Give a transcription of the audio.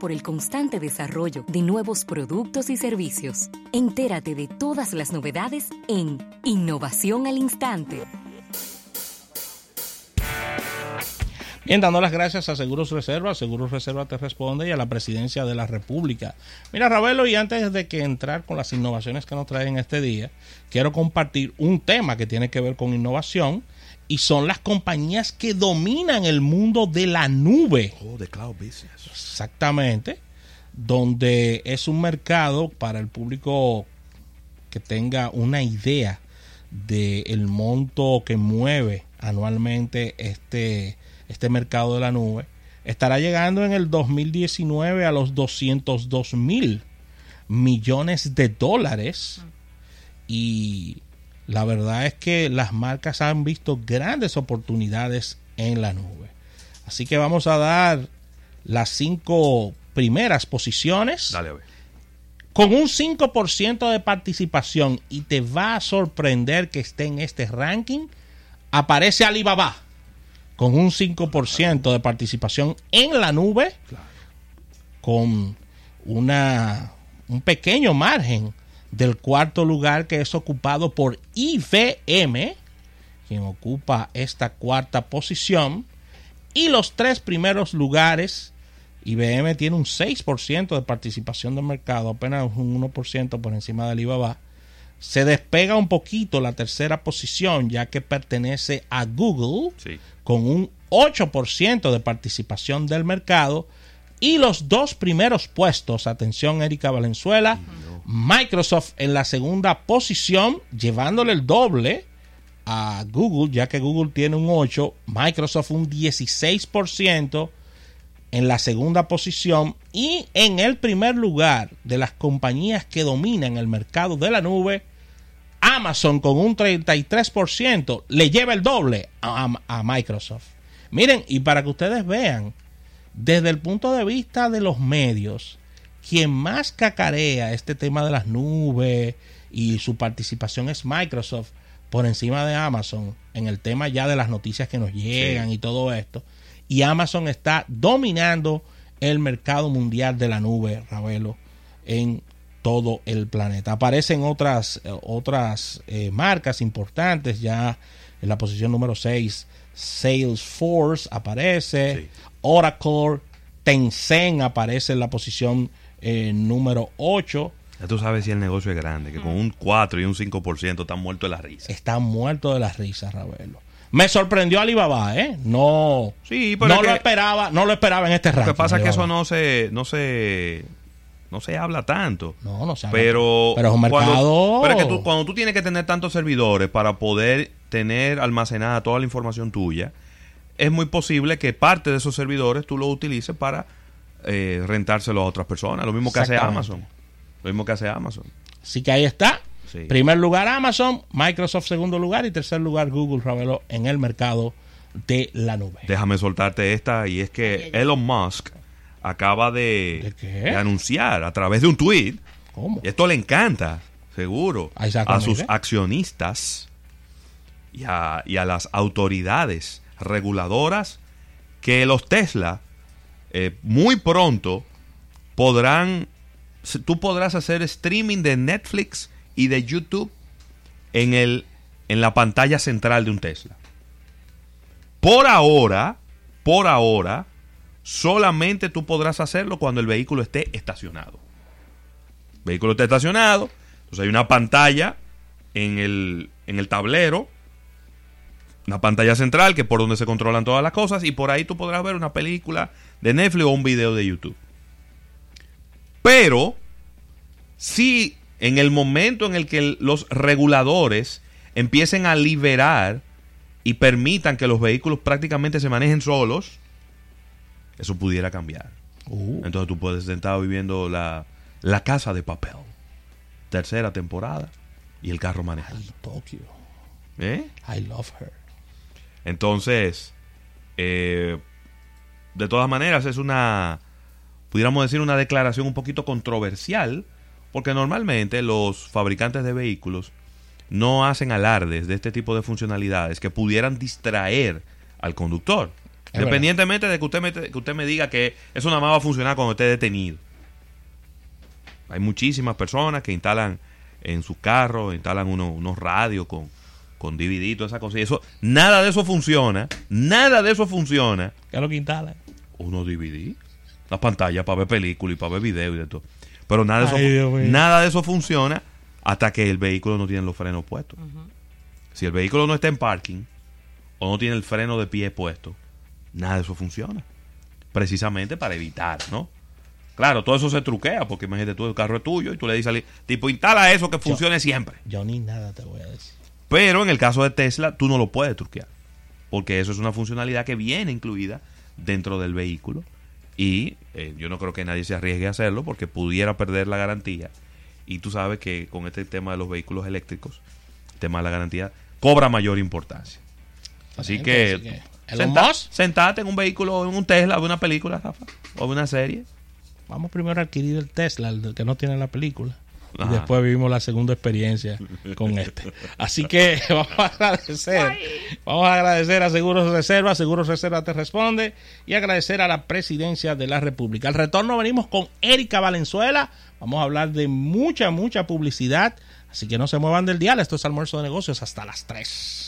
por el constante desarrollo de nuevos productos y servicios. Entérate de todas las novedades en Innovación al Instante. Bien, dando las gracias a Seguros Reserva, Seguros Reserva te responde y a la Presidencia de la República. Mira, Ravelo, y antes de que entrar con las innovaciones que nos traen este día, quiero compartir un tema que tiene que ver con innovación y son las compañías que dominan el mundo de la nube. Oh, the cloud business. Exactamente. Donde es un mercado para el público que tenga una idea del monto que mueve anualmente este, este mercado de la nube. Estará llegando en el 2019 a los 202 mil millones de dólares. Y la verdad es que las marcas han visto grandes oportunidades en la nube. Así que vamos a dar las cinco primeras posiciones. Dale a ver. Con un 5% de participación y te va a sorprender que esté en este ranking, aparece Alibaba con un 5% de participación en la nube, con una, un pequeño margen del cuarto lugar que es ocupado por IBM, quien ocupa esta cuarta posición. Y los tres primeros lugares, IBM tiene un 6% de participación del mercado, apenas un 1% por encima de Alibaba. Se despega un poquito la tercera posición, ya que pertenece a Google, Sí. con un 8% de participación del mercado. Y los dos primeros puestos, atención Erika Valenzuela, Microsoft en la segunda posición, llevándole el doble a Google, ya que Google tiene un 8, Microsoft un 16% en la segunda posición y en el primer lugar de las compañías que dominan el mercado de la nube, Amazon con un 33% le lleva el doble a, a Microsoft. Miren, y para que ustedes vean, desde el punto de vista de los medios, quien más cacarea este tema de las nubes y su participación es Microsoft por encima de Amazon en el tema ya de las noticias que nos llegan y todo esto. Y Amazon está dominando el mercado mundial de la nube, Ravelo, en todo el planeta. Aparecen otras, eh, otras eh, marcas importantes ya en la posición número 6. Salesforce aparece, Sí. Oracle, Tencent aparece en la posición eh, número 8. Ya tú sabes si el negocio es grande, que con un 4 y un 5% están muertos de la risa. Está muerto de la risa, Ravelo. Me sorprendió Alibaba, ¿eh? No, Sí, pero no es lo que- esperaba, no lo esperaba en este Lo ranking. que pasa es que eso no se, no se, no se habla tanto. No, no se habla Pero, Pero es un cuando- mercado- pero es que tú, cuando tú tienes que tener tantos servidores para poder tener almacenada toda la información tuya, es muy posible que parte de esos servidores tú lo utilices para eh, rentárselo a otras personas. Lo mismo que hace. Amazon. Lo mismo que hace Amazon. Así que ahí está. Sí. Primer lugar Amazon, Microsoft segundo lugar y tercer lugar Google, Ravelo, en el mercado de la nube. Déjame soltarte esta y es que Elon Musk acaba de, ¿De qué? de anunciar a través de un tweet ¿Cómo? Y esto le encanta, seguro, Ah, a sus accionistas y a, y a las autoridades reguladoras que los Tesla eh, muy pronto podrán, tú podrás hacer streaming de Netflix y de YouTube en, el, en la pantalla central de un Tesla. Por ahora, por ahora, solamente tú podrás hacerlo cuando el vehículo esté estacionado vehículo está estacionado, entonces hay una pantalla en el, en el tablero, una pantalla central que es por donde se controlan todas las cosas y por ahí tú podrás ver una película de Netflix o un video de YouTube. Pero, si en el momento en el que los reguladores empiecen a liberar y permitan que los vehículos prácticamente se manejen solos, eso pudiera cambiar. Uh, Entonces tú puedes estar viviendo la, la casa de papel. Tercera temporada. Y el carro manejando. I Tokyo. ¿Eh? I love her. Entonces, eh, de todas maneras, es una, pudiéramos decir, una declaración un poquito controversial, porque normalmente los fabricantes de vehículos no hacen alardes de este tipo de funcionalidades que pudieran distraer al conductor. Es Independientemente de que usted, me, que usted me diga que eso nada más va a funcionar cuando esté detenido. Hay muchísimas personas que instalan en sus carros, instalan unos, unos radios con, con DVD toda esa cosa. Y eso, nada de eso funciona. Nada de eso funciona. ¿Qué es lo que instala? Unos DVD. La pantalla para ver películas y para ver videos y de todo. Pero nada de, eso, Ay, nada de eso funciona hasta que el vehículo no tiene los frenos puestos. Si el vehículo no está en parking o no tiene el freno de pie puesto, nada de eso funciona. Precisamente para evitar, ¿no? Claro, todo eso se truquea porque imagínate tú, el carro es tuyo y tú le dices al tipo, instala eso que funcione siempre. Yo ni nada te voy a decir. Pero en el caso de Tesla, tú no lo puedes truquear. Porque eso es una funcionalidad que viene incluida dentro del vehículo. Y eh, yo no creo que nadie se arriesgue a hacerlo porque pudiera perder la garantía. Y tú sabes que con este tema de los vehículos eléctricos, el tema de la garantía cobra mayor importancia. Así que, así senta- Musk. sentate en un vehículo, en un Tesla, o una película, Rafa, o una serie. Vamos primero a adquirir el Tesla, el que no tiene la película. Y Ajá. después vivimos la segunda experiencia con este. Así que vamos a agradecer. Vamos a agradecer a Seguros Reserva. Seguros Reserva te responde. Y agradecer a la presidencia de la República. Al retorno venimos con Erika Valenzuela. Vamos a hablar de mucha, mucha publicidad. Así que no se muevan del dial. Esto es almuerzo de negocios hasta las 3.